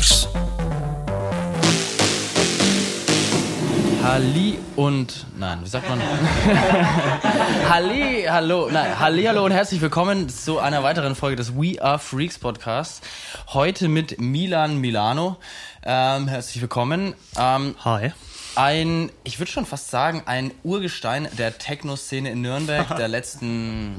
Freaks. Halli und nein, wie sagt man? Halli, hallo, nein, Halli, hallo und herzlich willkommen zu einer weiteren Folge des We Are Freaks Podcasts. Heute mit Milan Milano. Ähm, herzlich willkommen. Ähm, Hi. ein, ich würde schon fast sagen, ein Urgestein der Techno-Szene in Nürnberg der letzten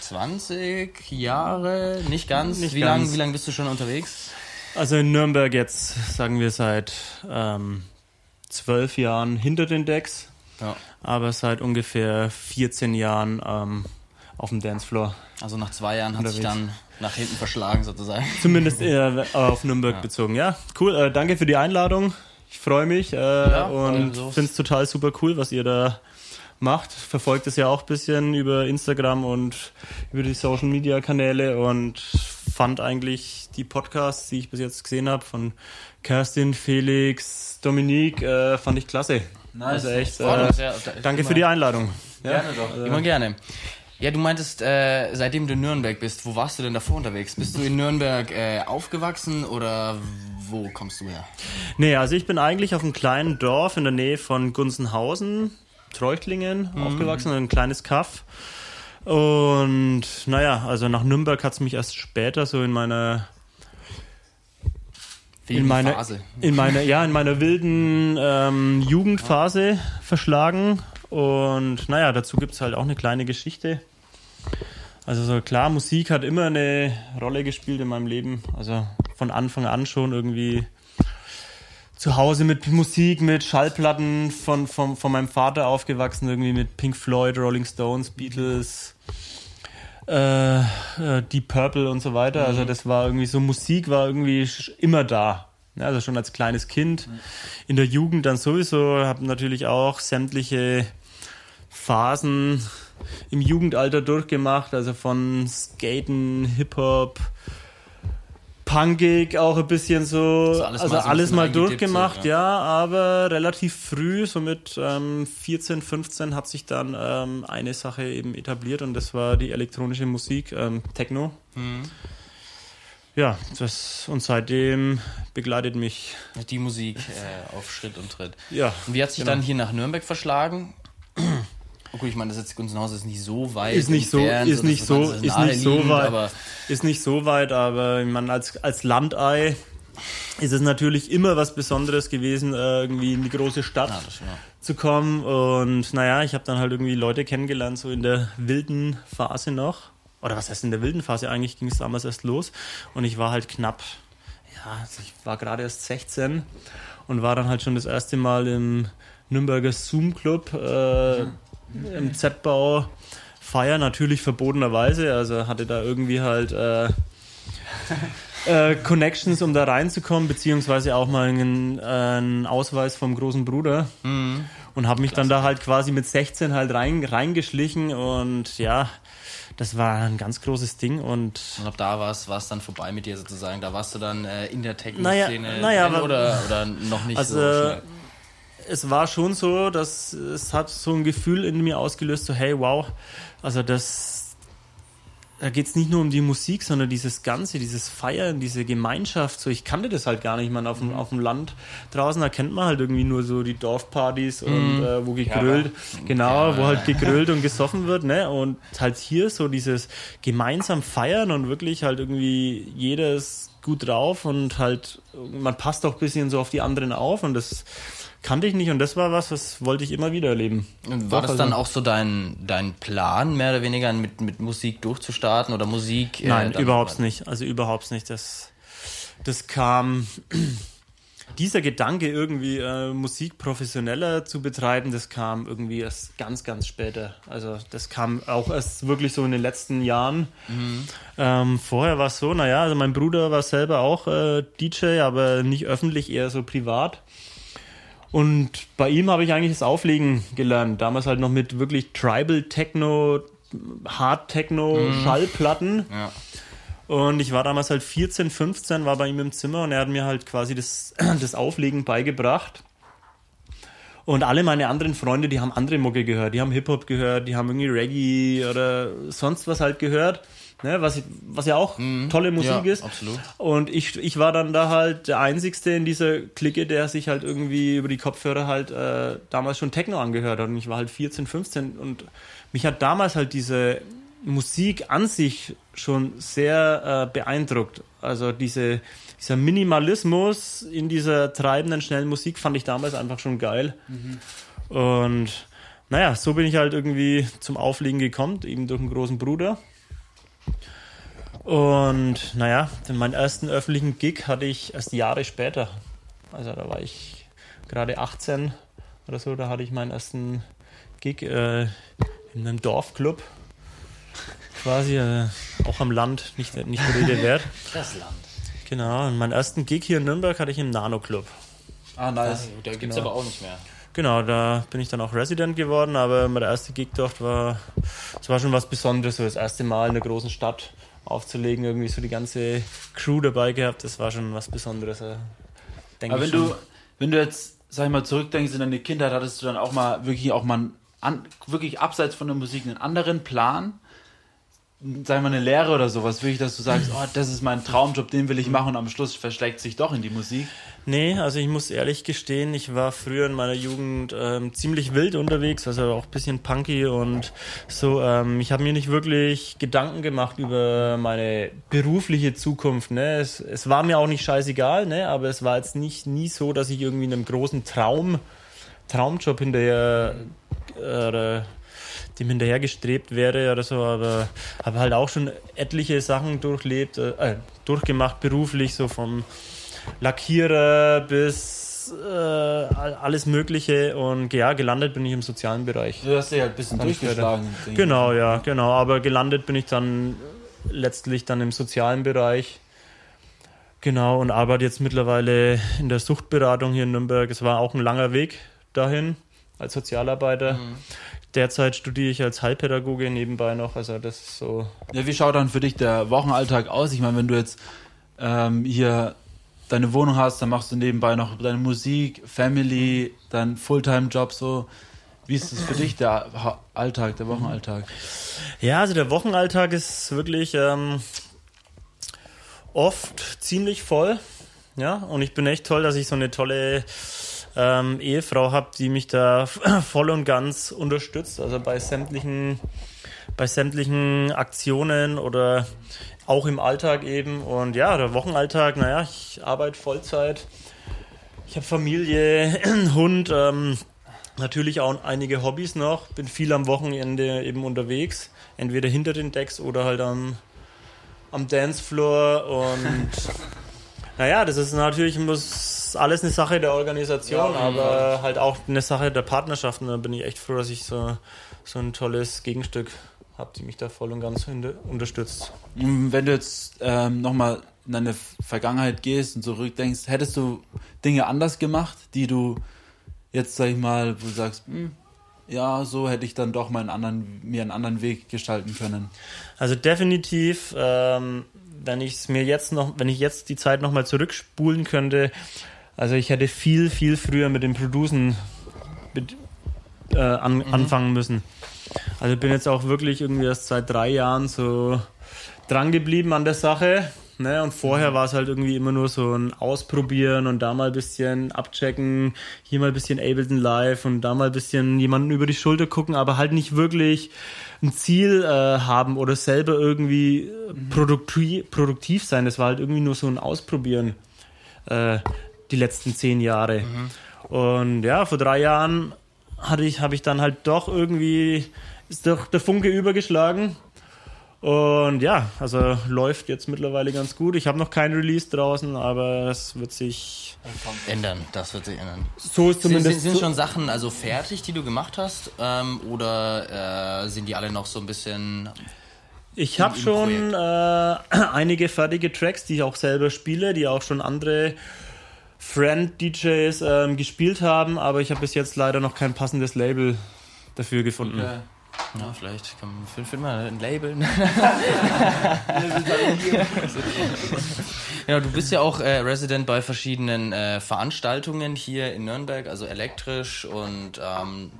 20 Jahre, nicht ganz. Nicht wie lange wie lang bist du schon unterwegs? Also in Nürnberg jetzt, sagen wir, seit ähm, zwölf Jahren hinter den Decks, Ja. aber seit ungefähr 14 Jahren ähm, auf dem Dancefloor. Also nach zwei Jahren hat sich dann nach hinten verschlagen sozusagen. Zumindest eher auf Nürnberg bezogen. Ja, cool. Äh, danke für die Einladung. Ich freue mich äh, und also- finde es total super cool, was ihr da macht. Verfolgt es ja auch ein bisschen über Instagram und über die Social Media Kanäle und fand eigentlich die Podcasts, die ich bis jetzt gesehen habe, von Kerstin, Felix, Dominique, äh, fand ich klasse. Also echt, äh, ja. danke für die Einladung. Gerne doch. Immer gerne. Ja, du meintest, äh, seitdem du in Nürnberg bist, wo warst du denn davor unterwegs? Bist du in Nürnberg äh, aufgewachsen oder wo kommst du her? Nee, also ich bin eigentlich auf einem kleinen Dorf in der Nähe von Gunzenhausen, Treuchtlingen, aufgewachsen, ein kleines Kaff. Und naja, also nach Nürnberg hat es mich erst später so in meiner in meiner, Phase. in meiner, ja, in meiner wilden ähm, Jugendphase verschlagen. Und naja, dazu gibt es halt auch eine kleine Geschichte. Also so klar, Musik hat immer eine Rolle gespielt in meinem Leben. Also von Anfang an schon irgendwie zu Hause mit Musik, mit Schallplatten von, von, von meinem Vater aufgewachsen, irgendwie mit Pink Floyd, Rolling Stones, Beatles, äh, äh, Deep Purple und so weiter. Also das war irgendwie so, Musik war irgendwie immer da. Ja, also schon als kleines Kind. In der Jugend dann sowieso, habe natürlich auch sämtliche Phasen im Jugendalter durchgemacht, also von Skaten, Hip-Hop, Punkig auch ein bisschen so, Also also alles alles, mal so bisschen mal durchgemacht, so, ja. aber relativ früh, so mit ähm, 14, 15 hat sich dann ähm, eine Sache eben etabliert und das war die elektronische Musik, ähm, Techno. Mhm. Ja, das und seitdem begleitet mich, Die Musik äh, auf Schritt und Tritt. ja. Und wie hat sich Genau. dann hier nach Nürnberg verschlagen? Oh gut, ich meine, das ist jetzt Gunzenhausen ist nicht so weit. Ist nicht so, ist nicht so, das ist nicht so weit, Aber ist nicht so weit, aber ich meine, als, als Landei ist es natürlich immer was Besonderes gewesen, äh, irgendwie in die große Stadt Ja, zu kommen. Und naja, ich habe dann halt irgendwie Leute kennengelernt, so in der wilden Phase noch. Oder was heißt in der wilden Phase? Eigentlich ging es damals erst los. Und ich war halt knapp, ja, also ich war gerade erst 16 und war dann halt schon das erste Mal im Nürnberger Zoom-Club äh, im Z-Bau feiern, natürlich verbotenerweise. Also hatte da irgendwie halt äh, äh, Connections, um da reinzukommen, beziehungsweise auch mal einen, äh, einen Ausweis vom großen Bruder. Und habe mich dann da halt quasi mit 16 halt rein, reingeschlichen und ja, das war ein ganz großes Ding und Und ab da war es dann vorbei mit dir sozusagen. Da warst du dann äh, in der Naja, Techno-Szene naja, aber- oder, oder noch nicht Also, so schnell. Es war schon so, dass es hat so ein Gefühl in mir ausgelöst, so hey, wow, also das, da geht es nicht nur um die Musik, sondern dieses Ganze, dieses Feiern, diese Gemeinschaft, so ich kannte das halt gar nicht, man auf dem, auf dem Land draußen, da kennt man halt irgendwie nur so die Dorfpartys und äh, wo gegrillt, genau, Ja, wo ja, halt gegrillt und gesoffen wird, ne, und halt hier so dieses gemeinsam feiern und wirklich halt irgendwie jeder ist gut drauf und halt, man passt auch ein bisschen so auf die anderen auf und das kannte ich nicht und das war was, was wollte ich immer wieder erleben. Und War Doch, das also- dann auch so dein, dein Plan, mehr oder weniger mit, mit Musik durchzustarten oder Musik? äh, Nein, überhaupt nicht. Also überhaupt nicht. Das, das kam, dieser Gedanke irgendwie äh, Musik professioneller zu betreiben, das kam irgendwie erst ganz, ganz später. Also das kam auch erst wirklich so in den letzten Jahren. Ähm, vorher war es so, naja, also mein Bruder war selber auch äh, DJ, aber nicht öffentlich, eher so privat. Und bei ihm habe ich eigentlich das Auflegen gelernt. Damals halt noch mit wirklich Tribal Techno, Hard Techno, Schallplatten. Ja. Und ich war damals halt 14, 15, war bei ihm im Zimmer und er hat mir halt quasi das, das Auflegen beigebracht. Und alle meine anderen Freunde, die haben andere Mucke gehört, die haben Hip-Hop gehört, die haben irgendwie Reggae oder sonst was halt gehört. Ne, was, was ja auch Mhm. tolle Musik Ja, ist. absolut. Und ich, ich war dann da halt der Einzigste in dieser Clique, der sich halt irgendwie über die Kopfhörer halt äh, damals schon Techno angehört hat. Und ich war halt 14, 15 und mich hat damals halt diese Musik an sich schon sehr äh, beeindruckt. Also diese, dieser Minimalismus in dieser treibenden, schnellen Musik fand ich damals einfach schon geil. Und naja, so bin ich halt irgendwie zum Auflegen gekommen, eben durch einen großen Bruder. Und naja, meinen ersten öffentlichen Gig hatte ich erst Jahre später. Also da war ich gerade 18 oder so, da hatte ich meinen ersten Gig äh, in einem Dorfclub. Quasi, äh, auch am Land, nicht, nicht der Rede wert. Das Land. Genau, und meinen ersten Gig hier in Nürnberg hatte ich im Nano Club. Ah, nice. Da gibt es Genau. aber auch nicht mehr. Genau, da bin ich dann auch Resident geworden, aber mein erster Gig dort war, es war schon was Besonderes, so das erste Mal in einer großen Stadt aufzulegen, irgendwie so die ganze Crew dabei gehabt, das war schon was Besonderes. äh, denk Aber ich wenn schon. du, wenn du jetzt, sag ich mal, zurückdenkst in deine Kindheit, hattest du dann auch mal wirklich auch mal einen, wirklich abseits von der Musik einen anderen Plan? Sag ich mal, eine Lehre oder sowas, wirklich, dass du sagst, oh, das ist mein Traumjob, den will ich machen und am Schluss verschlägt sich doch in die Musik. Nee, also ich muss ehrlich gestehen, ich war früher in meiner Jugend ähm, ziemlich wild unterwegs, also auch ein bisschen punky und so. Ähm, ich habe mir nicht wirklich Gedanken gemacht über meine berufliche Zukunft. Ne? Es, es war mir auch nicht scheißegal, ne? aber es war jetzt nicht nie so, dass ich irgendwie einem großen Traum, Traumjob hinterher äh, dem hinterher gestrebt wäre oder so, aber habe halt auch schon etliche Sachen durchlebt, äh, äh, durchgemacht beruflich, so vom Lackierer bis äh, all- alles Mögliche und ja, gelandet bin ich im sozialen Bereich. Du hast dich halt ein bisschen ich durchgeschlagen. Genau, ja, genau, aber gelandet bin ich dann letztlich dann im sozialen Bereich. Genau, und arbeite jetzt mittlerweile in der Suchtberatung hier in Nürnberg. Es war auch ein langer Weg dahin als Sozialarbeiter. Derzeit studiere ich als Heilpädagoge nebenbei noch, also das ist so Ja, wie schaut dann für dich der Wochenalltag aus? Ich meine, wenn du jetzt ähm, hier deine Wohnung hast, dann machst du nebenbei noch deine Musik, Family, dein Fulltime-Job so. Wie ist es für dich, der Alltag, der Wochenalltag? Ja, also der Wochenalltag ist wirklich ähm, oft ziemlich voll. Ja, und ich bin echt toll, dass ich so eine tolle ähm, Ehefrau habe, die mich da voll und ganz unterstützt. Also bei sämtlichen, bei sämtlichen Aktionen oder auch im Alltag eben. Und ja, der Wochenalltag, naja, ich arbeite Vollzeit. Ich habe Familie, Hund, ähm, natürlich auch einige Hobbys noch. Bin viel am Wochenende eben unterwegs, entweder hinter den Decks oder halt am, am Dancefloor. Und naja, das ist natürlich muss alles eine Sache der Organisation, Ja, aber halt auch eine Sache der Partnerschaften. Da bin ich echt froh, dass ich so, so ein tolles Gegenstück habe, die mich da voll und ganz unterstützt. Und Wenn du jetzt ähm, nochmal in deine Vergangenheit gehst und zurückdenkst, hättest du Dinge anders gemacht, die du jetzt, sag ich mal, wo du sagst, hm, ja, so hätte ich dann doch mal einen anderen, mir einen anderen Weg gestalten können. Also definitiv, ähm, wenn ich es mir jetzt noch, wenn ich jetzt die Zeit nochmal zurückspulen könnte, also ich hätte viel, viel früher mit dem Producen mit, äh, an, anfangen müssen. Also bin jetzt auch wirklich irgendwie erst seit drei Jahren so dran geblieben an der Sache. Ne? Und vorher war es halt irgendwie immer nur so ein Ausprobieren und da mal ein bisschen abchecken, hier mal ein bisschen Ableton Live und da mal ein bisschen jemanden über die Schulter gucken, aber halt nicht wirklich ein Ziel äh, haben oder selber irgendwie äh, produktiv, produktiv sein. Das war halt irgendwie nur so ein Ausprobieren äh, die letzten zehn Jahre. Und ja, vor drei Jahren hatte ich, habe ich dann halt doch irgendwie, ist doch der Funke übergeschlagen. Und ja, also läuft jetzt mittlerweile ganz gut. Ich habe noch kein Release draußen, aber es wird sich. Ändern, das wird sich ändern. So ist Sind, zumindest. sind, sind schon Sachen also fertig, die du gemacht hast? Ähm, oder äh, sind die alle noch so ein bisschen. Ich habe schon äh, einige fertige Tracks, die ich auch selber spiele, die auch schon andere Friend-DJs ähm, gespielt haben, aber ich habe bis jetzt leider noch kein passendes Label dafür gefunden. Ja, vielleicht kann man find, find mal ein Label. ja, du bist ja auch äh, Resident bei verschiedenen äh, Veranstaltungen hier in Nürnberg, also elektrisch und ähm,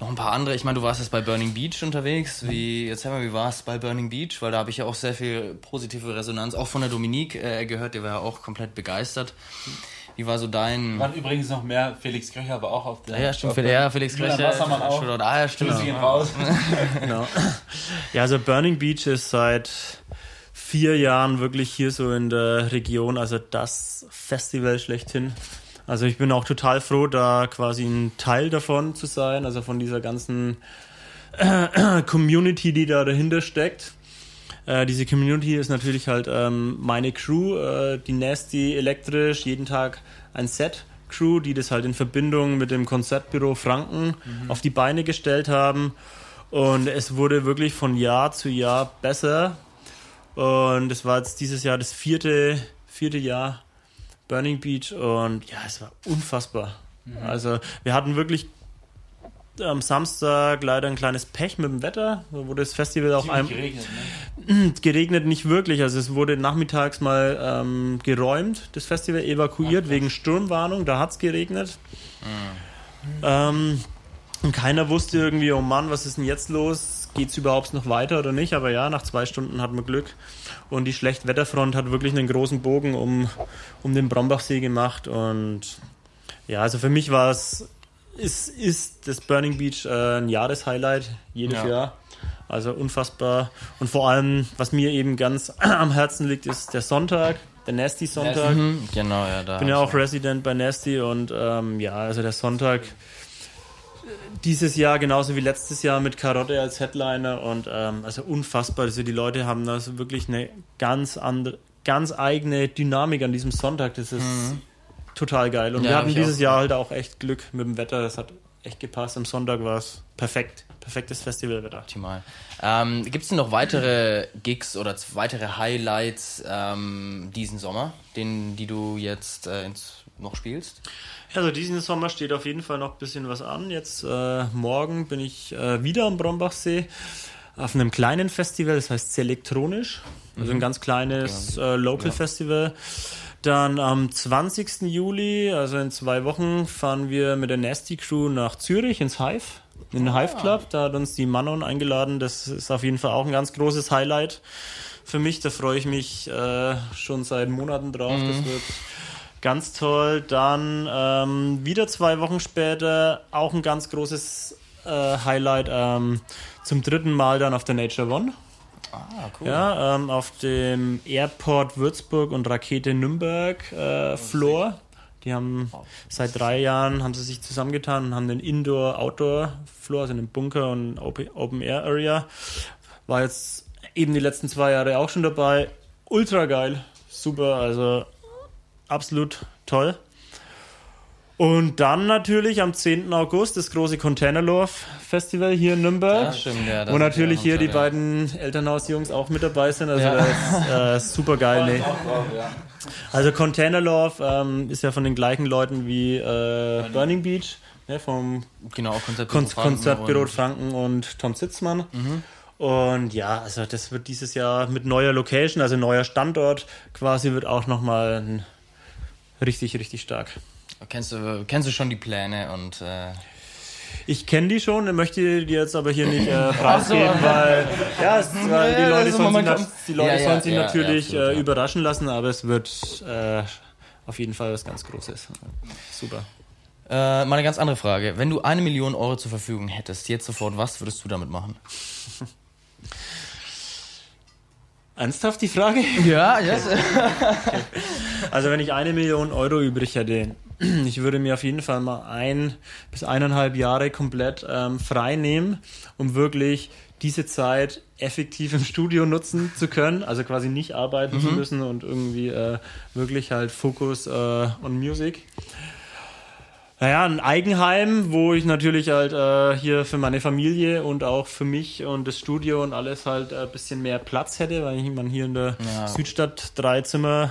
Noch ein paar andere. Ich meine, du warst jetzt bei Burning Beach unterwegs. Wie, erzähl mal, wie war es bei Burning Beach? Weil da habe ich ja auch sehr viel positive Resonanz, auch von der Dominique äh, gehört. Die war ja auch komplett begeistert. Wie war so dein. Waren übrigens noch mehr. Felix Kröcher aber auch auf der. Ja, ja stimmt. auf Fel- der- Ja, Felix Kröcher. Wassermann auch. Ah, ja, stimmt. Gehen raus. Genau. Ja, also Burning Beach ist seit vier Jahren wirklich hier so in der Region, also das Festival schlechthin. Also ich bin auch total froh, da quasi ein Teil davon zu sein, also von dieser ganzen Community, die da dahinter steckt. Äh, diese Community ist natürlich halt ähm, meine Crew, äh, die Nasty elektrisch, jeden Tag ein Set. Crew, die das halt in Verbindung mit dem Konzertbüro Franken auf die Beine gestellt haben. Und es wurde wirklich von Jahr zu Jahr besser. Und es war jetzt dieses Jahr das vierte, vierte Jahr Burning Beach und ja, es war unfassbar. Also wir hatten wirklich am Samstag leider ein kleines Pech mit dem Wetter, wo das Festival auch Ziemlich ein, geregnet, ne? geregnet nicht wirklich. Also es wurde nachmittags mal ähm, geräumt, das Festival evakuiert wegen Sturmwarnung. Da hat es geregnet. Ähm, und keiner wusste irgendwie, oh Mann, was ist denn jetzt los? Geht es überhaupt noch weiter oder nicht? Aber ja, nach zwei Stunden hatten wir Glück. Und die Schlechtwetterfront hat wirklich einen großen Bogen um, um den Brombachsee gemacht. Und ja, also für mich war es, ist, ist das Burning Beach äh, ein Jahreshighlight jedes Ja. Jahr. Also unfassbar. Und vor allem, was mir eben ganz am Herzen liegt, ist der Sonntag, der Nasty Sonntag. Mhm, genau, ja, da. Ich bin ja auch Resident bei Nasty und ähm, ja, also der Sonntag äh, dieses Jahr genauso wie letztes Jahr mit Karotte als Headliner und ähm, also unfassbar. Also die Leute haben da so wirklich eine ganz andere, ganz eigene Dynamik an diesem Sonntag. Das ist total geil. Und Ja, wir hatten dieses. Jahr halt auch echt Glück mit dem Wetter. Das hat echt gepasst. Am Sonntag war es perfekt. Perfektes Festivalwetter. Optimal. Ähm, Gibt es denn noch weitere Gigs oder weitere Highlights ähm, diesen Sommer, den, die du jetzt äh, ins, noch spielst? Also diesen Sommer steht auf jeden Fall noch ein bisschen was an. Jetzt äh, morgen bin ich äh, wieder am Brombachsee auf einem kleinen Festival, das heißt Selektronisch. Also ein ganz kleines äh, Local Festival. Dann am 20. Juli, also in zwei Wochen, fahren wir mit der Nasty Crew nach Zürich ins Hive, in den Hive Club. Da hat uns die Manon eingeladen. Das ist auf jeden Fall auch ein ganz großes Highlight für mich. Da freue ich mich äh, schon seit Monaten drauf. Das wird Ganz toll. Dann ähm, wieder zwei Wochen später auch ein ganz großes äh, Highlight ähm, zum dritten Mal dann auf der Nature One. Ah, cool. Ja, ähm, auf dem Airport Würzburg und Rakete Nürnberg äh, Floor. Die haben seit drei Jahren haben sie sich zusammengetan und haben den Indoor-Outdoor-Floor, also einen Bunker und Open-Air-Area. War jetzt eben die letzten zwei Jahre auch schon dabei. Ultra geil. Super, also absolut toll. Und dann natürlich am 10. August das große Containerlove Festival hier in Nürnberg. Ja, stimmt, ja. Wo natürlich hier die beiden Elternhausjungs auch mit dabei sind. Also Ja. das ist äh, super geil. Nee. Also Container Love ähm, ist ja von den gleichen Leuten wie äh, Burning Beach, ne, vom. Genau, Konzertbüro Kon Franken Konzertbüro und- Franken und Tom Sitzmann. Und ja, also das wird dieses Jahr mit neuer Location, also neuer Standort quasi, wird auch nochmal richtig, richtig stark. Kennst du, kennst du schon die Pläne und äh, Ich kenne die schon, möchte die jetzt aber hier nicht äh, preisgeben, weil, ja, es, weil die Leute sollen sich, nat- die Leute Ja, ja, sollen sich ja, natürlich absolut, äh, überraschen lassen, aber es wird äh, auf jeden Fall was ganz Großes. Super. äh, mal eine ganz andere Frage. Wenn du eine Million Euro zur Verfügung hättest, jetzt sofort, was würdest du damit machen? Ernsthaft die Frage? Ja, yes. Also wenn ich eine Million Euro übrig hätte, ich würde mir auf jeden Fall mal ein bis eineinhalb Jahre komplett ähm, frei nehmen, um wirklich diese Zeit effektiv im Studio nutzen zu können, also quasi nicht arbeiten zu müssen und irgendwie äh, wirklich halt Fokus äh, on Music. Naja, ein Eigenheim, wo ich natürlich halt äh, hier für meine Familie und auch für mich und das Studio und alles halt ein bisschen mehr Platz hätte, weil ich man hier in der Ja. Südstadt Dreizimmer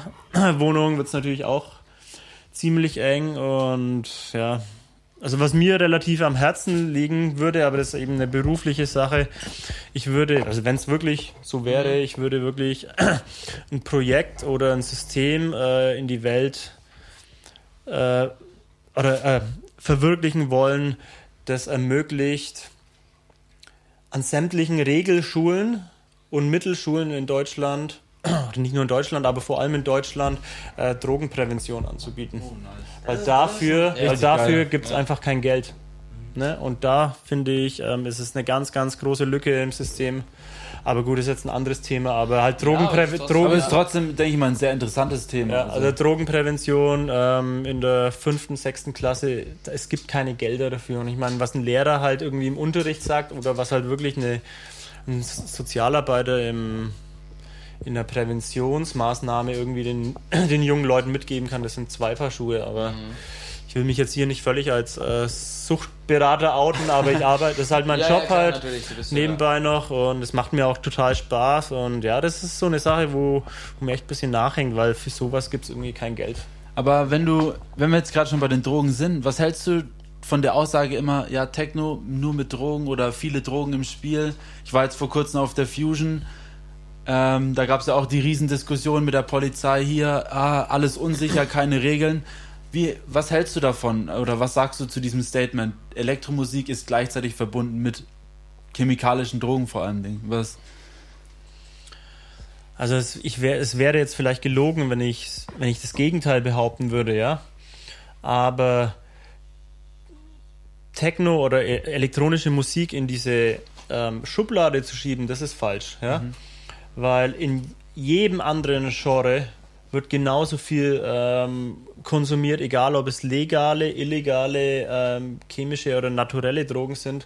Wohnung wird es natürlich auch ziemlich eng und ja, also was mir relativ am Herzen liegen würde, aber das ist eben eine berufliche Sache. Ich würde, also wenn es wirklich so wäre, ich würde wirklich ein Projekt oder ein System äh, in die Welt äh, oder äh, verwirklichen wollen, das ermöglicht an sämtlichen Regelschulen und Mittelschulen in Deutschland, nicht nur in Deutschland, aber vor allem in Deutschland, äh, Drogenprävention anzubieten. Oh, nice. Weil dafür, weil Richtig dafür geil. gibt es einfach kein Geld. Ne? Und da finde ich, ähm, ist es eine ganz, ganz große Lücke im System. Aber gut, ist jetzt ein anderes Thema. Aber halt Drogenprävention. Aber Drogen, es ist trotzdem, denke ich mal, ein sehr interessantes Thema. ja, also Drogenprävention ähm, in der fünften, sechsten Klasse, da- es gibt keine Gelder dafür. Und ich meine, was ein Lehrer halt irgendwie im Unterricht sagt oder was halt wirklich eine, ein Sozialarbeiter im, in der Präventionsmaßnahme irgendwie den, den jungen Leuten mitgeben kann, das sind zwei Paar Schuhe. Aber ich will mich jetzt hier nicht völlig als äh, Suchtberater outen, aber ich arbeite, das ist halt mein Ja, ja, Job klar, halt bist ja- nebenbei noch und es macht mir auch total Spaß und ja, das ist so eine Sache, wo, wo mir echt ein bisschen nachhängt, weil für sowas gibt es irgendwie kein Geld. Aber wenn du, wenn wir jetzt gerade schon bei den Drogen sind, was hältst du von der Aussage immer, ja, Techno nur mit Drogen oder viele Drogen im Spiel? Ich war jetzt vor kurzem auf der Fusion. Ähm, da gab es ja auch die Riesendiskussion mit der Polizei hier, ah, alles unsicher, keine Regeln. Wie, was hältst du davon oder was sagst du zu diesem Statement? Elektromusik ist gleichzeitig verbunden mit chemikalischen Drogen vor allen Dingen. Was? Also es, ich wär, es wäre jetzt vielleicht gelogen, wenn ich, wenn ich das Gegenteil behaupten würde, ja. Aber Techno oder e- elektronische Musik in diese ähm, Schublade zu schieben, das ist falsch, ja. Weil in jedem anderen Genre wird genauso viel ähm, konsumiert, egal ob es legale, illegale, ähm, chemische oder naturelle Drogen sind.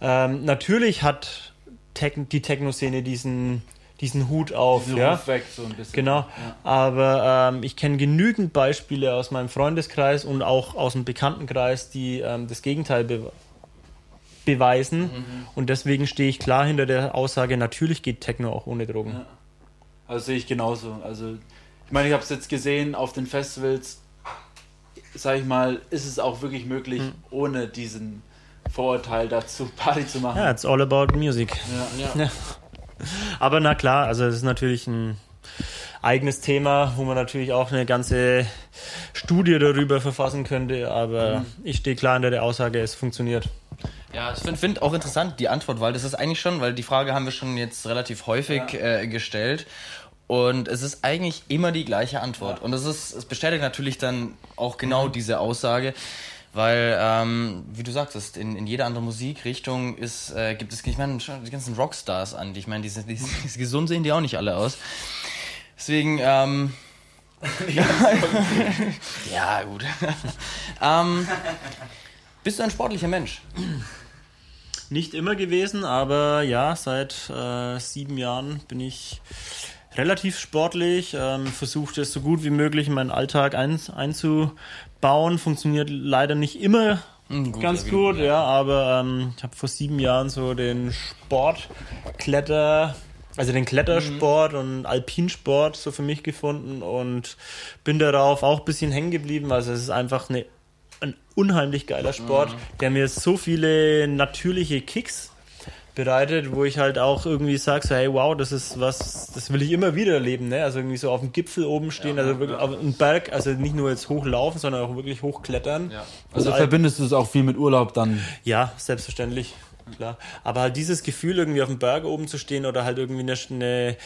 Ähm, natürlich hat Tech die Techno-Szene diesen, diesen Hut auf, Diesen ja. Weg, so ein bisschen. Genau, Ja. aber ähm, ich kenne genügend Beispiele aus meinem Freundeskreis und auch aus dem Bekanntenkreis, die ähm, das Gegenteil be beweisen. Mhm. Und deswegen stehe ich klar hinter der Aussage, natürlich geht Techno auch ohne Drogen. Ja. Also sehe ich genauso. Also ich meine, ich habe es jetzt gesehen auf den Festivals, sag ich mal, ist es auch wirklich möglich, Hm. ohne diesen Vorurteil dazu Party zu machen. Ja, it's all about music. Ja. Ja. Aber na klar, also es ist natürlich ein eigenes Thema, wo man natürlich auch eine ganze Studie darüber verfassen könnte, aber ich stehe klar hinter der Aussage, es funktioniert. Ja, ich finde find auch interessant die Antwort, weil das ist eigentlich schon, weil die Frage haben wir schon jetzt relativ häufig äh, gestellt. Und es ist eigentlich immer die gleiche Antwort. Und es ist, es bestätigt natürlich dann auch genau diese Aussage, weil, ähm, wie du sagtest, in, in jeder anderen Musikrichtung ist, äh, gibt es, ich meine, die ganzen Rockstars an, die ich meine, die sind, die, die, gesund sehen die auch nicht alle aus. Deswegen, ähm, ja, gut. ähm, bist du ein sportlicher Mensch? Nicht immer gewesen, aber ja, seit äh, sieben Jahren bin ich relativ sportlich, ähm, versuche es so gut wie möglich in meinen Alltag ein, einzubauen. Funktioniert leider nicht immer Hm, gut, ganz gut, ja. ja, aber ähm, ich habe vor sieben Jahren so den Sportkletter, also den Klettersport und Alpinsport so für mich gefunden und bin darauf auch ein bisschen hängen geblieben. Also es ist einfach eine, ein unheimlich geiler Sport, der mir so viele natürliche Kicks bereitet, wo ich halt auch irgendwie sage, so, hey, wow, das ist was, das will ich immer wieder erleben, ne? Also irgendwie so auf dem Gipfel oben stehen, also wirklich auf einem Berg, also nicht nur jetzt hochlaufen, sondern auch wirklich hochklettern. Ja. Also Al- verbindest du es auch viel mit Urlaub dann? ja, selbstverständlich. Klar. Aber halt dieses Gefühl, irgendwie auf dem Berg oben zu stehen oder halt irgendwie eine, eine,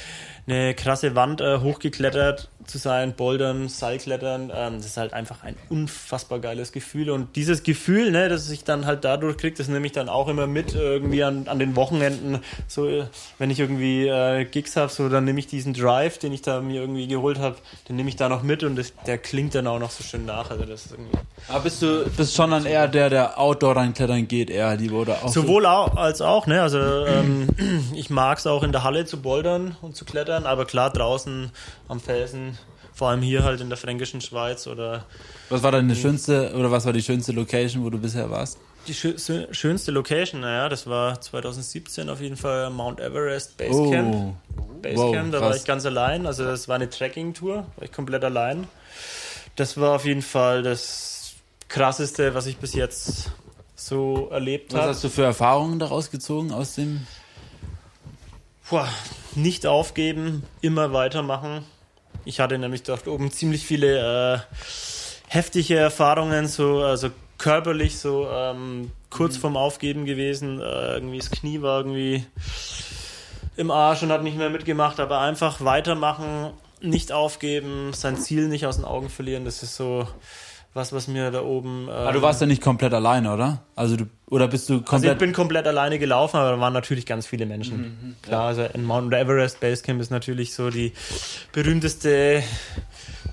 eine krasse Wand äh, hochgeklettert zu sein, Bouldern, Seilklettern, ähm, das ist halt einfach ein unfassbar geiles Gefühl. Und dieses Gefühl, ne, das ich dann halt dadurch kriege, das nehme ich dann auch immer mit irgendwie an, an den Wochenenden. So, äh, wenn ich irgendwie äh, Gigs habe, so dann nehme ich diesen Drive, den ich da mir irgendwie geholt habe, den nehme ich da noch mit und das, der klingt dann auch noch so schön nach. Also das ist irgendwie Aber bist du bist schon dann eher der, der Outdoor reinklettern geht, eher lieber oder auch Sowohl au- als auch, ne? Also ähm, ich mag es auch in der Halle zu bouldern und zu klettern, aber klar draußen am Felsen, vor allem hier halt in der fränkischen Schweiz oder was war deine schönste oder was war die schönste Location, wo du bisher warst? die schö schö- schönste Location, naja, das war 2017 auf jeden Fall Mount Everest Oh. Basecamp. Basecamp, Wow, da war ich ganz allein, also das war eine Trekking-Tour, war ich komplett allein. Das war auf jeden Fall das krasseste, was ich bis jetzt so erlebt Was habe. hast du für Erfahrungen daraus gezogen aus dem? Puh, nicht aufgeben, immer weitermachen. Ich hatte nämlich dort oben ziemlich viele äh, heftige Erfahrungen, so also körperlich, so ähm, kurz vorm Aufgeben gewesen. Äh, irgendwie das Knie war irgendwie im Arsch und hat nicht mehr mitgemacht, aber einfach weitermachen, nicht aufgeben, sein Ziel nicht aus den Augen verlieren, das ist so was, was mir da oben. Ähm, Aber du warst ja nicht komplett alleine, oder? Also du oder bist du also komplett. ich bin komplett alleine gelaufen, aber da waren natürlich ganz viele Menschen. Klar, also in Mount Everest Basecamp ist natürlich so die berühmteste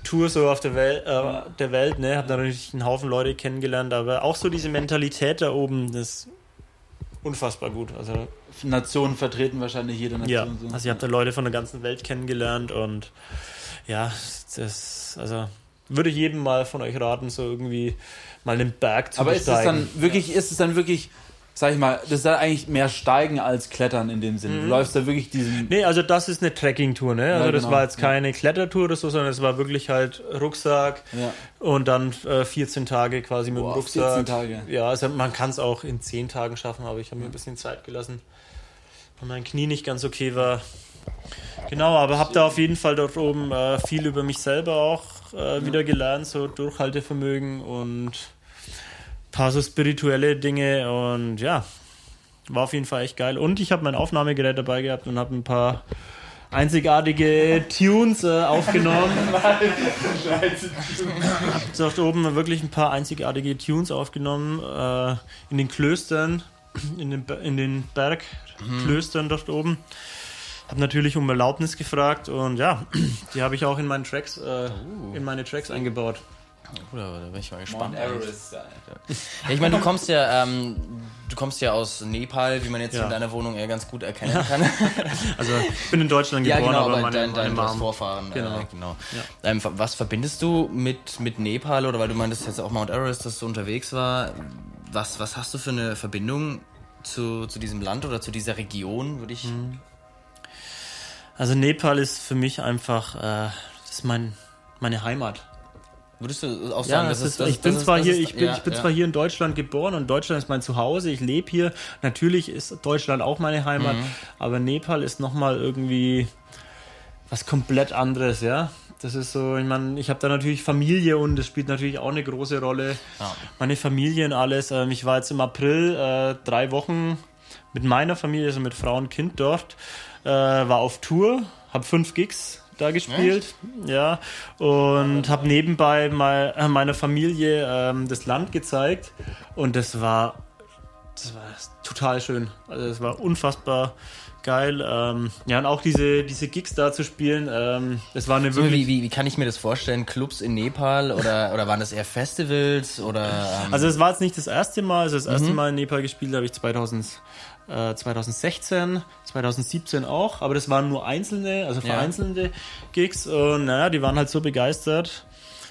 Tour so auf der Welt, äh, der Welt, ne? Hab da natürlich einen Haufen Leute kennengelernt, aber auch so diese Mentalität da oben, das ist unfassbar gut. Also Nationen vertreten wahrscheinlich jede Nation. ja, so. also ich habe da Leute von der ganzen Welt kennengelernt und ja, das also würde ich jedem mal von euch raten, so irgendwie mal einen Berg zu Aber ist es besteigen. dann wirklich, ist es dann wirklich, sag ich mal, das ist dann eigentlich mehr Steigen als Klettern in dem Sinne. Du läufst da wirklich diesen. Nee, also das ist eine Trekking-Tour, ne? Also Ja, das genau. war jetzt keine Klettertour oder so, sondern es war wirklich halt Rucksack Ja. und dann äh, 14 Tage quasi mit Boah, dem Rucksack. 14 Tage. Ja, also man kann es auch in 10 Tagen schaffen, aber ich habe mir ein bisschen Zeit gelassen, weil mein Knie nicht ganz okay war. Genau, aber habe da auf jeden Fall dort oben äh, viel über mich selber auch äh, wieder gelernt, so Durchhaltevermögen und ein paar so spirituelle Dinge und ja, war auf jeden Fall echt geil. Und ich habe mein Aufnahmegerät dabei gehabt und habe ein paar einzigartige Tunes äh, aufgenommen. Hab dort oben wirklich ein paar einzigartige Tunes aufgenommen äh, in den Klöstern, in den, in den Bergklöstern dort oben. Hab natürlich um Erlaubnis gefragt und ja, die habe ich auch in meinen Tracks, äh, in meine Tracks eingebaut. Oder, da bin ich mal Mount gespannt. Everest. Ja, ich meine, du kommst ja, ähm, du kommst ja aus Nepal, wie man jetzt Ja. in deiner Wohnung eher ganz gut erkennen kann. Also ich bin in Deutschland ja, geboren, genau, aber aber meine, dein, meine dein, Mom. Vorfahren. Genau. Äh, genau. Ähm, was verbindest du mit, mit Nepal oder weil du meintest jetzt auch Mount Everest, dass du unterwegs war? Was, was hast du für eine Verbindung zu, zu diesem Land oder zu dieser Region, würde ich. Mhm. Also Nepal ist für mich einfach, äh, das ist mein, meine Heimat. Würdest du auch Ja, sagen, das das ist, das ich bin zwar das hier, ist- ich bin, ja, ich bin ja. zwar hier in Deutschland geboren und Deutschland ist mein Zuhause. Ich lebe hier. Natürlich ist Deutschland auch meine Heimat, Mhm. aber Nepal ist nochmal irgendwie was komplett anderes, ja. Das ist so, ich meine, ich habe da natürlich Familie und das spielt natürlich auch eine große Rolle. Ja. Meine Familie und alles. Ähm, Ich war jetzt im April äh, drei Wochen mit meiner Familie, also mit Frau und Kind dort, äh, war auf Tour, habe fünf Gigs da gespielt, ja, und habe nebenbei mal, äh, meiner Familie ähm, das Land gezeigt und das war, das war total schön. Also es war unfassbar geil. Ähm, ja, und auch diese, diese Gigs da zu spielen, ähm, das war eine So, wirklich wie, wie, wie kann ich mir das vorstellen? Clubs in Nepal oder, oder waren das eher Festivals oder ähm, Also es war jetzt nicht das erste Mal, also das erste Mal in Nepal gespielt habe ich 2000, äh, 2016, 2017 auch, aber das waren nur einzelne, also Ja. vereinzelte Gigs und naja, die waren halt so begeistert.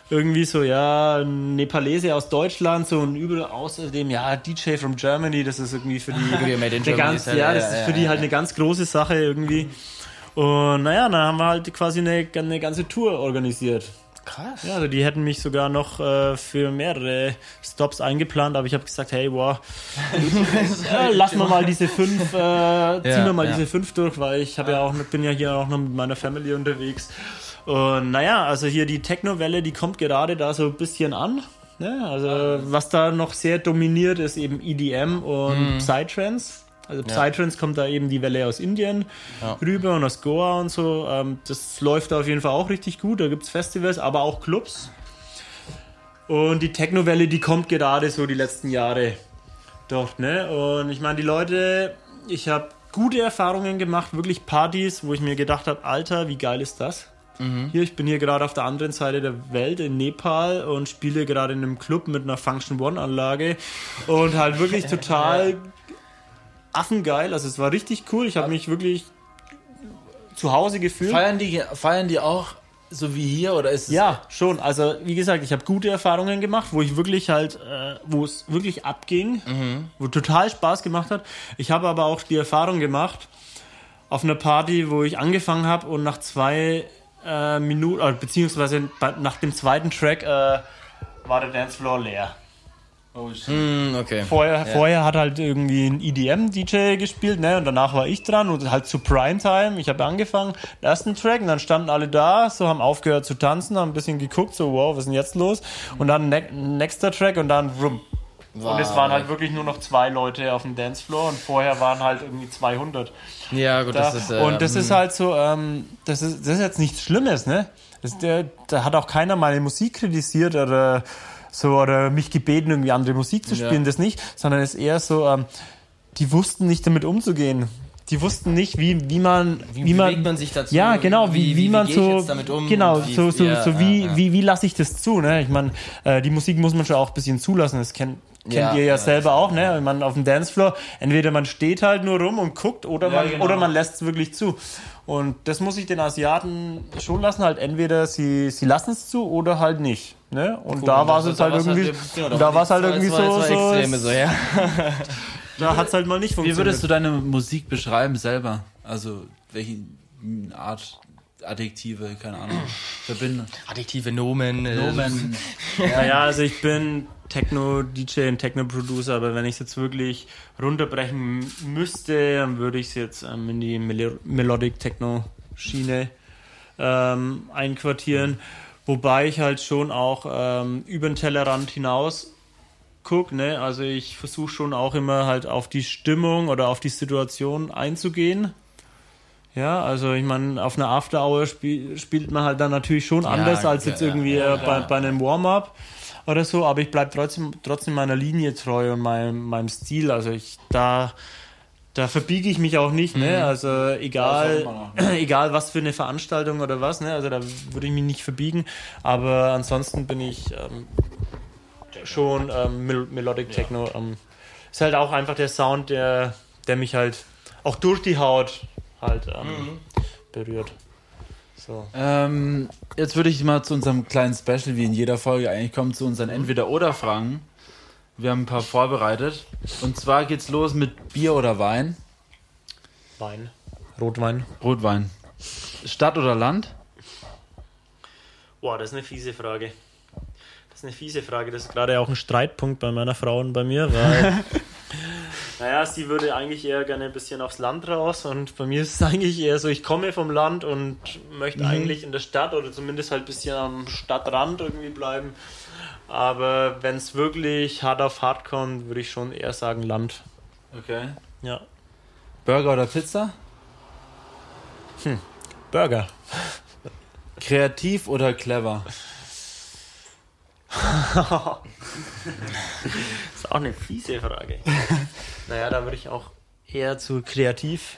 Irgendwie so, ja, Nepalese aus Deutschland, so und überall außerdem, ja, DJ from Germany, das ist irgendwie für die, eine ganz, halt- ja, ja, das ist ja, für die ja, halt ja. eine ganz große Sache irgendwie. Und naja, dann haben wir halt quasi eine, eine ganze Tour organisiert. Krass. Ja, also die hätten mich sogar noch äh, für mehrere Stops eingeplant, aber ich habe gesagt, hey, wow, ja, lassen wir mal diese fünf, äh, ziehen wir mal ja. diese fünf durch, weil ich habe ja auch, bin ja hier auch noch mit meiner Family unterwegs. Und naja, also hier die Techno-Welle, die kommt gerade da so ein bisschen an. Ne? Also was da noch sehr dominiert, ist eben EDM und Psytrance. Also Psytrance kommt da eben die Welle aus Indien Ja. rüber und aus Goa und so. Ähm, das läuft da auf jeden Fall auch richtig gut. Da gibt es Festivals, aber auch Clubs. Und die Techno-Welle, die kommt gerade so die letzten Jahre dort, ne? Und ich meine, die Leute, ich habe gute Erfahrungen gemacht, wirklich Partys, wo ich mir gedacht habe, Alter, wie geil ist das? Hier, ich bin hier gerade auf der anderen Seite der Welt in Nepal und spiele gerade in einem Club mit einer Function One Anlage und halt wirklich total affengeil. Also es war richtig cool. Ich habe mich wirklich zu Hause gefühlt. Feiern die, feiern die auch so wie hier oder ist es Ja, schon. Also wie gesagt, ich habe gute Erfahrungen gemacht, wo ich wirklich halt, äh, wo es wirklich abging, wo total Spaß gemacht hat. Ich habe aber auch die Erfahrung gemacht auf einer Party, wo ich angefangen habe und nach zwei äh, Minuten, äh, beziehungsweise nach dem zweiten Track äh, war der Dancefloor leer. Oh, shit. Hm, okay. Vorher, vorher hat halt irgendwie ein EDM-DJ gespielt, ne? Und danach war ich dran und halt zu Primetime. Ich habe angefangen, den ersten Track, und dann standen alle da, so haben aufgehört zu tanzen, haben ein bisschen geguckt, so wow, was ist denn jetzt los? Und dann ne nächster Track und dann rum. War und es waren halt wirklich nur noch zwei Leute auf dem Dancefloor und vorher waren halt irgendwie 200. Ja, gut, Da, das ist. äh, und das ist halt so, ähm, das, ist, das ist jetzt nichts Schlimmes, ne? Das, der, da hat auch keiner meine Musik kritisiert oder so oder mich gebeten, irgendwie andere Musik zu Ja. spielen, das nicht, sondern es ist eher so, ähm, die wussten nicht damit umzugehen. Die wussten nicht, wie, wie man, Wie, wie man, bewegt man sich dazu? ja, genau, wie, wie, man gehe so, um? genau, wie, so, so, ja, so wie, ja, ja. wie, wie lasse ich das zu, ne? Ich meine, äh, die Musik muss man schon auch ein bisschen zulassen, das kennt, kennt Ja, ihr ja ja, selber auch, ne? Wenn man auf dem Dancefloor, entweder man steht halt nur rum und guckt oder Ja, man, genau. oder man lässt es wirklich zu. Und das muss ich den Asiaten schon lassen, halt entweder sie, sie lassen es zu oder halt nicht. Ne? Und da war es jetzt halt irgendwie, genau, da war es halt irgendwie so, Extreme, so, ja. da hat es halt mal nicht Wie funktioniert. würdest du deine Musik beschreiben selber? Also, welche Art Adjektive, keine Ahnung, verbinden? Adjektive Nomen. äh, Nomen. Naja, also ich bin Techno-DJ und Techno-Producer, aber wenn ich es jetzt wirklich runterbrechen müsste, dann würde ich es jetzt ähm, in die Mel Melodic-Techno-Schiene ähm, einquartieren. Wobei ich halt schon auch ähm, über den Tellerrand hinaus gucke. Ne? Also ich versuche schon auch immer halt auf die Stimmung oder auf die Situation einzugehen. Ja, also ich meine, auf einer After-Hour spiel, spielt man halt dann natürlich schon anders als ja, jetzt ja, irgendwie äh, bei, bei einem Warm-up oder so, aber ich bleibe trotzdem, trotzdem meiner Linie treu und meinem, meinem Stil. Also ich da, da verbiege ich mich auch nicht, ne? Also Ja, egal, man auch egal was für eine Veranstaltung oder was, ne? Also da würde ich mich nicht verbiegen. Aber ansonsten bin ich ähm, schon ähm, Mel Melodic Techno. Ähm, ist halt auch einfach der Sound, der, der mich halt auch durch die Haut halt ähm, berührt. So. Ähm, jetzt würde ich mal zu unserem kleinen Special, wie in jeder Folge eigentlich kommen, zu unseren Entweder-Oder-Fragen. Wir haben ein paar vorbereitet. Und zwar geht's los mit Bier oder Wein. Wein. Rotwein. Rotwein. Stadt oder Land? Boah, das ist eine fiese Frage. Das ist eine fiese Frage. Das ist gerade auch ein Streitpunkt bei meiner Frau und bei mir, weil. naja, sie würde eigentlich eher gerne ein bisschen aufs Land raus und bei mir ist es eigentlich eher so, ich komme vom Land und möchte eigentlich in der Stadt oder zumindest halt ein bisschen am Stadtrand irgendwie bleiben. Aber wenn es wirklich hart auf hart kommt, würde ich schon eher sagen Land. Okay. Ja. Burger oder Pizza? Burger. Kreativ oder clever? Das ist auch eine fiese Frage. naja, da würde ich auch eher zu kreativ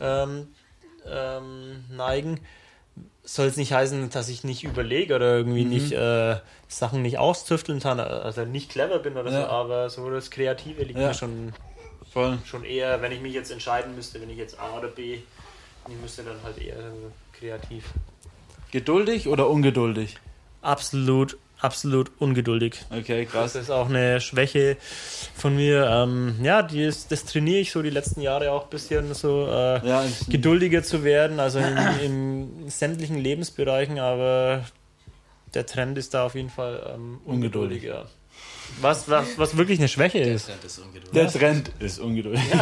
ähm, ähm, neigen. Soll es nicht heißen, dass ich nicht überlege oder irgendwie nicht äh, Sachen nicht austüfteln kann, also nicht clever bin oder so, Ja. aber so das Kreative liegt Ja. mir schon, Voll. schon eher, wenn ich mich jetzt entscheiden müsste, wenn ich jetzt A oder B, ich müsste dann halt eher so kreativ. Geduldig oder ungeduldig? Absolut, absolut ungeduldig. Okay, Das krass. ist auch eine Schwäche von mir. Ähm, ja, die ist, das trainiere ich so die letzten Jahre auch ein bisschen so äh, Ja, geduldiger zu werden, also in, in sämtlichen Lebensbereichen, aber der Trend ist da auf jeden Fall ähm, Ungeduldig. ungeduldiger. Was, was, was wirklich eine Schwäche ist. Das ist ungeduldig. Der Trend ist ungeduldig.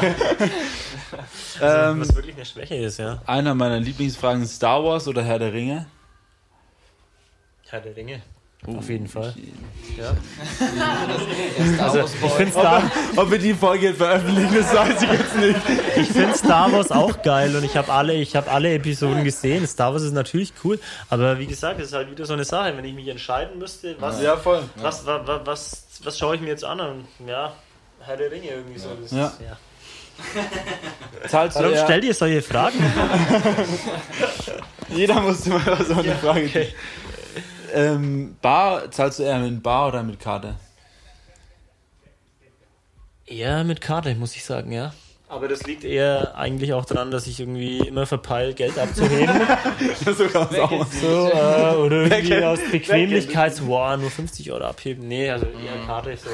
Also, ähm, was wirklich eine Schwäche ist, ja. einer meiner Lieblingsfragen ist Star Wars oder Herr der Ringe? Herr der Ringe. Oh, Auf jeden Fall. Star Wars Ich finde Star, Ob wir die Folge jetzt veröffentlichen, das weiß ich jetzt nicht. ich find Star Wars auch geil und ich habe alle, ich hab alle Episoden gesehen. Star Wars ist natürlich cool, aber wie gesagt, es ist halt wieder so eine Sache, wenn ich mich entscheiden müsste, was, Ja, voll. Was, wa, wa, was, was schaue ich mir jetzt an? Und ja, Herr der Ringe irgendwie so. Das Ja. Ist, ja. Zahlst du Warum eher, stellt ihr solche Fragen? jeder musste mal so eine Frage okay. Ähm, Bar, zahlst du eher mit Bar oder mit Karte? Eher mit Karte, muss ich sagen, ja. Aber das liegt eher eigentlich auch daran, dass ich irgendwie immer verpeil, Geld abzuheben. so kann man auch so, äh, oder irgendwie aus Bequemlichkeit, wow, nur 50 Euro abheben. Nee, also eher Karte. So.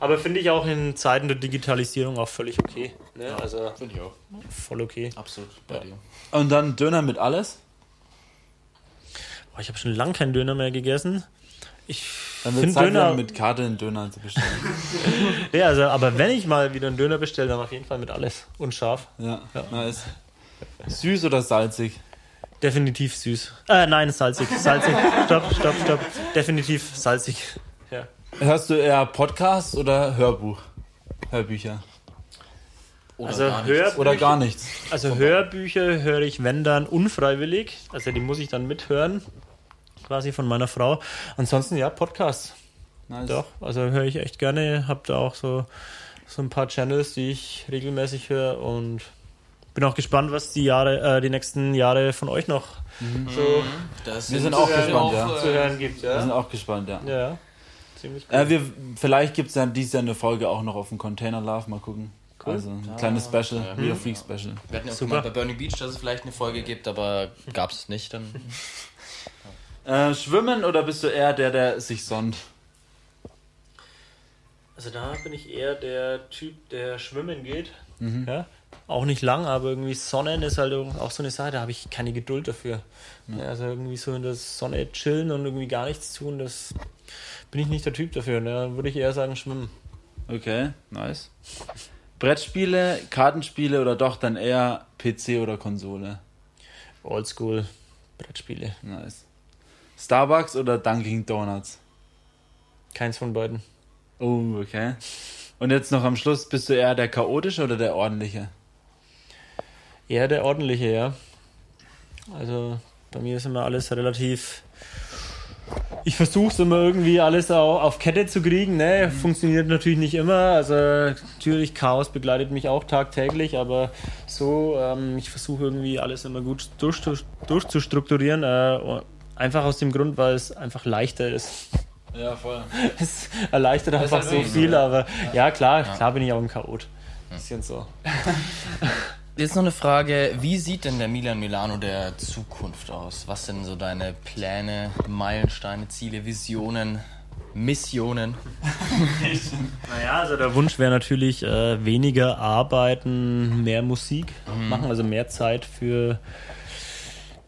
Aber finde ich auch in Zeiten der Digitalisierung auch völlig okay. Ne? Also Finde ich auch. voll okay. Absolut bei dir. Und dann Döner mit alles? Boah, ich habe schon lange keinen Döner mehr gegessen. Ich finde Döner. Mit Karte einen Döner zu bestellen. Ja, also, aber wenn ich mal wieder einen Döner bestelle, dann auf jeden Fall mit alles und scharf. Ja, nice. Süß oder salzig? Definitiv süß. Äh, nein, salzig. Salzig. Stopp, stopp, stopp. Definitiv salzig. Ja. Hörst du eher Podcast oder Hörbuch? Hörbücher. Oder Also gar nichts. Oder gar nichts. Also Hörbücher höre ich, wenn dann, unfreiwillig. Also die muss ich dann mithören, quasi von meiner Frau. Ansonsten ja, Podcasts. Nice. Doch, also höre ich echt gerne. Hab da auch so, so ein paar Channels, die ich regelmäßig höre und bin auch gespannt, was die Jahre, äh, die nächsten Jahre von euch noch so Das Wir sind auch äh, gespannt, ja. zu hören gibt. Wir sind Ja, auch gespannt, ja. ja ziemlich cool. Äh, wir, vielleicht gibt es dann dieses Jahr eine Folge auch noch auf dem Container Love, mal gucken. Also ein kleines Special, ja. Real Freak Special. Wir hatten ja auch Super. gemeint bei Burning Beach, dass es vielleicht eine Folge gibt, aber gab es nicht. Dann Äh, schwimmen oder bist du eher der, der sich sonnt? Also da bin ich eher der Typ, der schwimmen geht. Mhm. Ja? Auch nicht lang, aber irgendwie Sonnen ist halt auch so eine Sache, da habe ich keine Geduld dafür. Ja, also irgendwie so in der Sonne chillen und irgendwie gar nichts tun, das bin ich nicht der Typ dafür. Ne? Dann würde ich eher sagen schwimmen. Okay, nice. Brettspiele, Kartenspiele oder doch dann eher PC oder Konsole? Oldschool Brettspiele. Nice. Starbucks oder Dunkin' Donuts? Keins von beiden. Oh, okay. Und jetzt noch am Schluss, bist du eher der chaotische oder der ordentliche? Eher der ordentliche, ja. Also bei mir ist immer alles relativ. Ich versuche es immer irgendwie alles au- auf Kette zu kriegen. Ne? Funktioniert natürlich nicht immer. Also natürlich Chaos begleitet mich auch tagtäglich, aber so, ähm, ich versuche irgendwie alles immer gut durch, durchzustrukturieren. Äh, einfach aus dem Grund, weil es einfach leichter ist. Ja, voll. Es erleichtert einfach so viel, ja. aber ja, klar, Ja. klar bin ich auch ein Chaot. Bisschen so. Jetzt noch eine Frage, wie sieht denn der Milan Milano der Zukunft aus? Was sind so deine Pläne, Meilensteine, Ziele, Visionen, Missionen? Naja, also der Wunsch wäre natürlich äh, weniger arbeiten, mehr Musik machen, also mehr Zeit für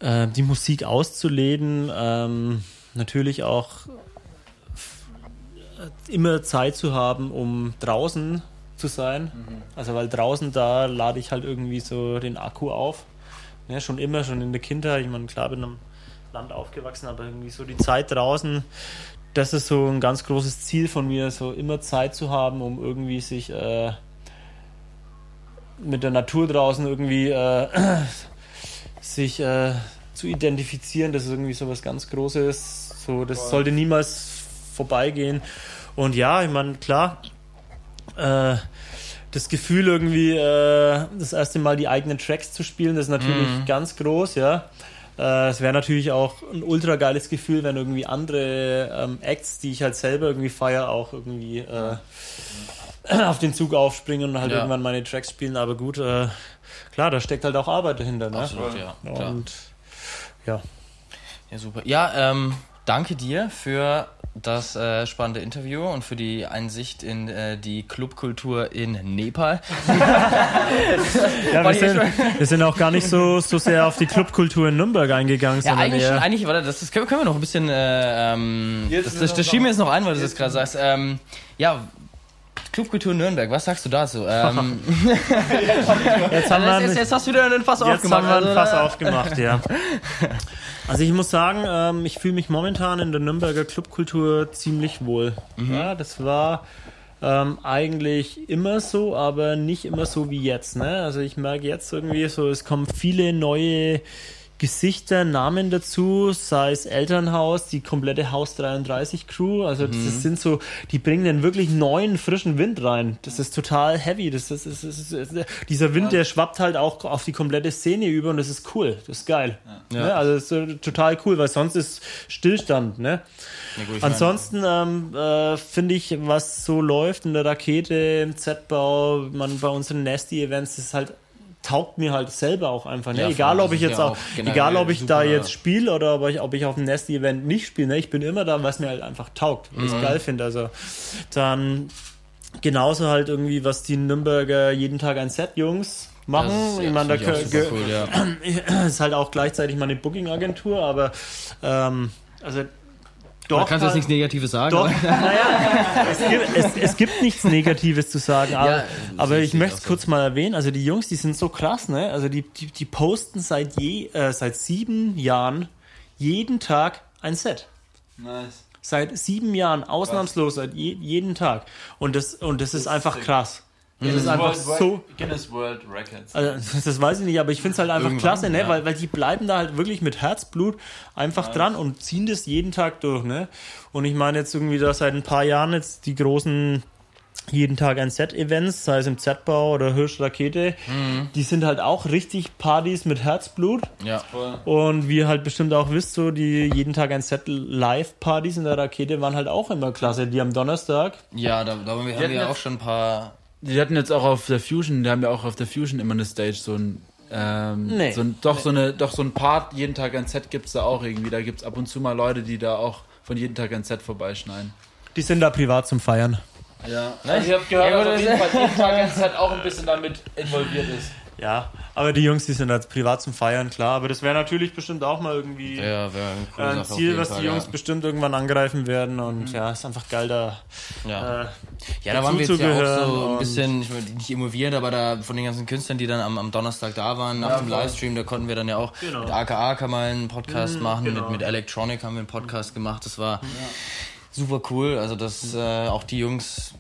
äh, die Musik auszuleben. Ähm, natürlich auch äh, immer Zeit zu haben, um draußen zu sein. Also weil draußen da lade ich halt irgendwie so den Akku auf. Ja, schon immer, schon in der Kindheit. Ich meine, klar bin am Land aufgewachsen, aber irgendwie so die Zeit draußen, das ist so ein ganz großes Ziel von mir, so immer Zeit zu haben, um irgendwie sich äh, mit der Natur draußen irgendwie äh, sich äh, zu identifizieren. Das ist irgendwie so was ganz Großes. So, das sollte niemals vorbeigehen. Und ja, ich meine, klar, äh, das Gefühl irgendwie äh, das erste Mal die eigenen Tracks zu spielen, das ist natürlich Mhm. ganz groß, ja. Äh, Es wäre natürlich auch ein ultra geiles Gefühl, wenn irgendwie andere ähm, Acts, die ich halt selber irgendwie feiere, auch irgendwie äh, auf den Zug aufspringen und halt Ja. irgendwann meine Tracks spielen. Aber gut, äh, klar, da steckt halt auch Arbeit dahinter. Ne? Absolut, ja. Klar. Und ja, Ja, super. Ja, ähm, danke dir für das äh, spannende Interview und für die Einsicht in äh, die Clubkultur in Nepal. ja wir, sind, wir sind auch gar nicht so, so sehr auf die Clubkultur in Nürnberg eingegangen, Ja, eigentlich, eher, eigentlich warte, das, das können, wir noch ein bisschen. Äh, ähm, das ist das, noch- das schieben wir jetzt noch ein, weil du das gerade sagst. Ähm, ja, Clubkultur Nürnberg, was sagst du dazu? Ähm, jetzt haben wir, jetzt, jetzt hast du wieder einen Fass Jetzt aufgemacht. haben wir ein also, Fass äh, aufgemacht, ja. Also ich muss sagen, ähm, ich fühle mich momentan in der Nürnberger Clubkultur ziemlich wohl. Ja, das war ähm, eigentlich immer so, aber nicht immer so wie jetzt. Ne? Also ich merke jetzt irgendwie so, es kommen viele neue Gesichter, Namen dazu, sei es Elternhaus, die komplette Haus 33 Crew, also das sind so, die bringen dann wirklich neuen, frischen Wind rein. Das ist total heavy. Das ist, das ist, das ist, dieser Wind, der schwappt halt auch auf die komplette Szene über und das ist cool. Das ist geil. Ne? Also das ist total cool, weil sonst ist Stillstand. Ne? Ja, gut, Ansonsten ähm, äh, finde ich, was so läuft in der Rakete, im Z-Bau, man bei unseren Nasty-Events, ist halt taugt mir halt selber auch einfach. Ne? Ja, egal, ob ich jetzt auch, egal, ob ich da jetzt spiele oder ob ich, ob ich auf dem Nasty-Event nicht spiele. Ne? Ich bin immer da, was mir halt einfach taugt, was Mhm. ich geil finde. Also dann genauso halt irgendwie, was die Nürnberger jeden Tag ein Set-Jungs machen. das ist, ich meine, da cool, ja. ist halt auch gleichzeitig meine Booking-Agentur, aber ähm, also doch. Man kann jetzt halt- nichts Negatives sagen. doch, naja, es gibt, es, es gibt nichts Negatives zu sagen, aber, Ja, aber ich möchte es so. kurz mal erwähnen. Also die Jungs, die sind so krass, ne? Also die, die, die posten seit je, äh, seit sieben Jahren jeden Tag ein Set. Nice. Seit sieben Jahren, ausnahmslos, seit je, jeden Tag. Und das, und das, ist einfach sick. Das ist einfach World, so. Guinness World Records. Also, das weiß ich nicht, aber ich finde es halt einfach Irgendwann, klasse, ne? ja. Weil, weil die bleiben da halt wirklich mit Herzblut einfach dran und ziehen das jeden Tag durch, ne? Und ich meine jetzt irgendwie da seit ein paar Jahren jetzt die großen jeden Tag ein Set-Events, sei es im Z-Bau oder Hirsch-Rakete, Mhm. die sind halt auch richtig Partys mit Herzblut. Ja. Voll. Und wie ihr halt bestimmt auch wisst, so die jeden Tag ein Set Live-Partys in der Rakete waren halt auch immer klasse. Die am Donnerstag. Ja, da, da haben wir ja auch schon ein paar. Die hatten jetzt auch auf der Fusion, die haben ja auch auf der Fusion immer eine Stage, so ein, ähm, Nee. so ein doch so eine, doch so ein Part, jeden Tag ein Set gibt's da auch irgendwie. Da gibt's ab und zu mal Leute, die da auch von jeden Tag ein Set vorbeischneiden. Die sind da privat zum Feiern. Ja, also ich habe gehört, Ja, dass auf jeden Fall jeden Tag ein Set auch ein bisschen damit involviert ist. Ja, aber die Jungs, die sind da privat zum Feiern, klar. Aber das wäre natürlich bestimmt auch mal irgendwie. Ja, ein auf Ziel, was Fall, die Jungs ja. bestimmt irgendwann angreifen werden. Und ja, ist einfach geil da. Ja. Äh, Ja, da waren wir jetzt ja auch so ein bisschen, ich meine, nicht involviert, aber da von den ganzen Künstlern, die dann am, am Donnerstag da waren, nach Ja, dem. Livestream, da konnten wir dann ja auch Genau. mit AKA kann man einen Podcast machen, genau. mit, mit Electronic haben wir einen Podcast gemacht, das war super cool, also das, äh, auch die Jungs,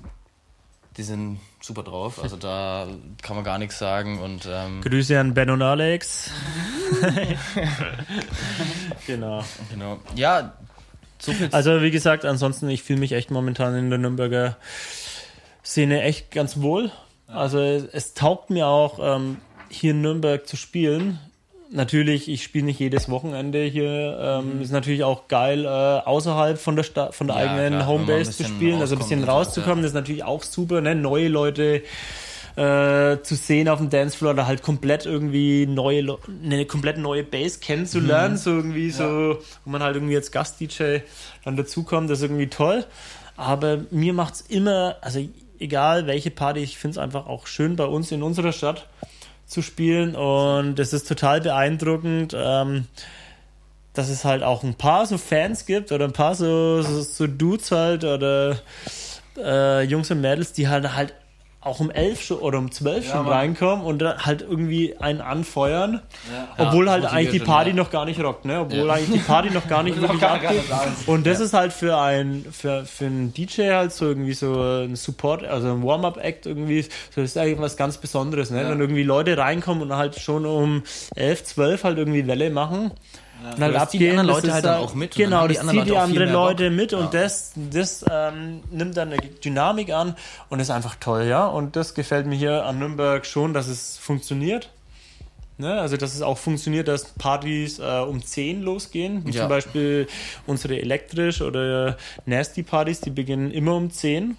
die sind super drauf, also da kann man gar nichts sagen und ähm, Grüße an Ben und Alex. genau. genau. Ja, so viel Also wie gesagt, ansonsten, ich fühle mich echt momentan in der Nürnberger Szene echt ganz wohl. Also es, es taugt mir auch, ähm, hier in Nürnberg zu spielen. Natürlich, ich spiele nicht jedes Wochenende hier. Ähm, Ist natürlich auch geil, äh, außerhalb von der Sta von der Ja, eigenen klar, Homebase zu spielen, also ein bisschen rauszukommen. Das ist natürlich auch super, ne? Neue Leute äh, zu sehen auf dem Dancefloor oder halt komplett irgendwie neue, eine komplett neue Base kennenzulernen, so irgendwie so, wo man halt irgendwie als Gast-DJ dann dazukommt, das ist irgendwie toll. Aber mir macht's immer, also egal welche Party, ich finde es einfach auch schön bei uns in unserer Stadt zu spielen und es ist total beeindruckend. Ähm, dass es halt auch ein paar so Fans gibt oder ein paar so, so, so Dudes halt oder äh, Jungs und Mädels, die halt halt auch um elf schon oder um zwölf Ja, schon Mann. reinkommen und dann halt irgendwie einen anfeuern, Ja. obwohl das halt eigentlich die schon, Party ja. noch gar nicht rockt, ne? Obwohl Ja. eigentlich die Party noch gar nicht wirklich abgeht. Und das ist halt für ein für, für einen DJ halt so irgendwie so ein Support, also ein Warm-up-Act irgendwie, so das ist eigentlich was ganz Besonderes, ne? Ja. Wenn irgendwie Leute reinkommen und halt schon um 11, 12 halt irgendwie Welle machen. Und halt zieht die abgehen, anderen Leute halt dann auch mit Genau, das zieht die anderen. Leute mit Ja. und das, das ähm, nimmt dann eine Dynamik an und ist einfach toll, ja. Und das gefällt mir hier an Nürnberg schon, dass es funktioniert. Ne? Also, dass es auch funktioniert, dass Partys äh, um 10 losgehen. Wie Ja. zum Beispiel unsere elektrisch oder Nasty Partys, die beginnen immer um 10.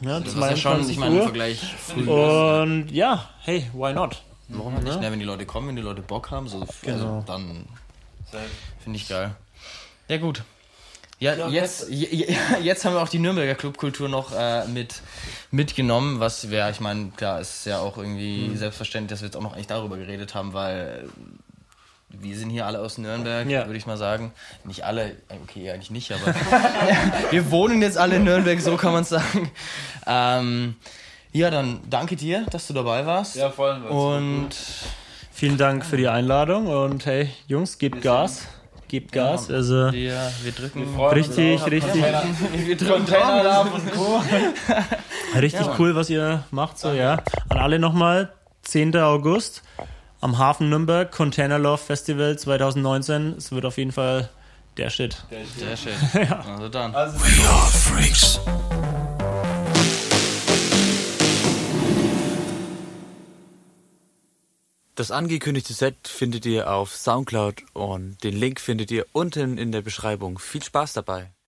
Ja, das ist ja schon, ich meine, im. Vergleich früh. Und ja, hey, why not? Warum halt nicht? Ne, wenn die Leute kommen, wenn die Leute Bock haben, so, Genau. also dann finde ich geil. Ja, gut. Ja, jetzt, je- je- jetzt haben wir auch die Nürnberger Clubkultur noch äh, mit mitgenommen, was wäre, ich meine, klar, ist ja auch irgendwie Mhm. selbstverständlich, dass wir jetzt auch noch eigentlich darüber geredet haben, weil wir sind hier alle aus Nürnberg, Ja. würde ich mal sagen. Nicht alle, okay, eigentlich nicht, aber wir wohnen jetzt alle in Nürnberg, so kann man es sagen. Ähm, ja, dann danke dir, dass du dabei warst. Ja, voll. Und Vielen Dank für die Einladung und hey, Jungs, gebt Gas. Gebt Gas. Also wir, wir drücken. richtig, richtig, Wir drücken Daumen. und Co. richtig Ja, cool, was ihr macht. So, ja. An alle nochmal, 10. August am Hafen Nürnberg, Container Love Festival 2019. Es wird auf jeden Fall der Shit. Sehr schön. Also dann. Also, Das angekündigte Set findet ihr auf Soundcloud und den Link findet ihr unten in der Beschreibung. Viel Spaß dabei!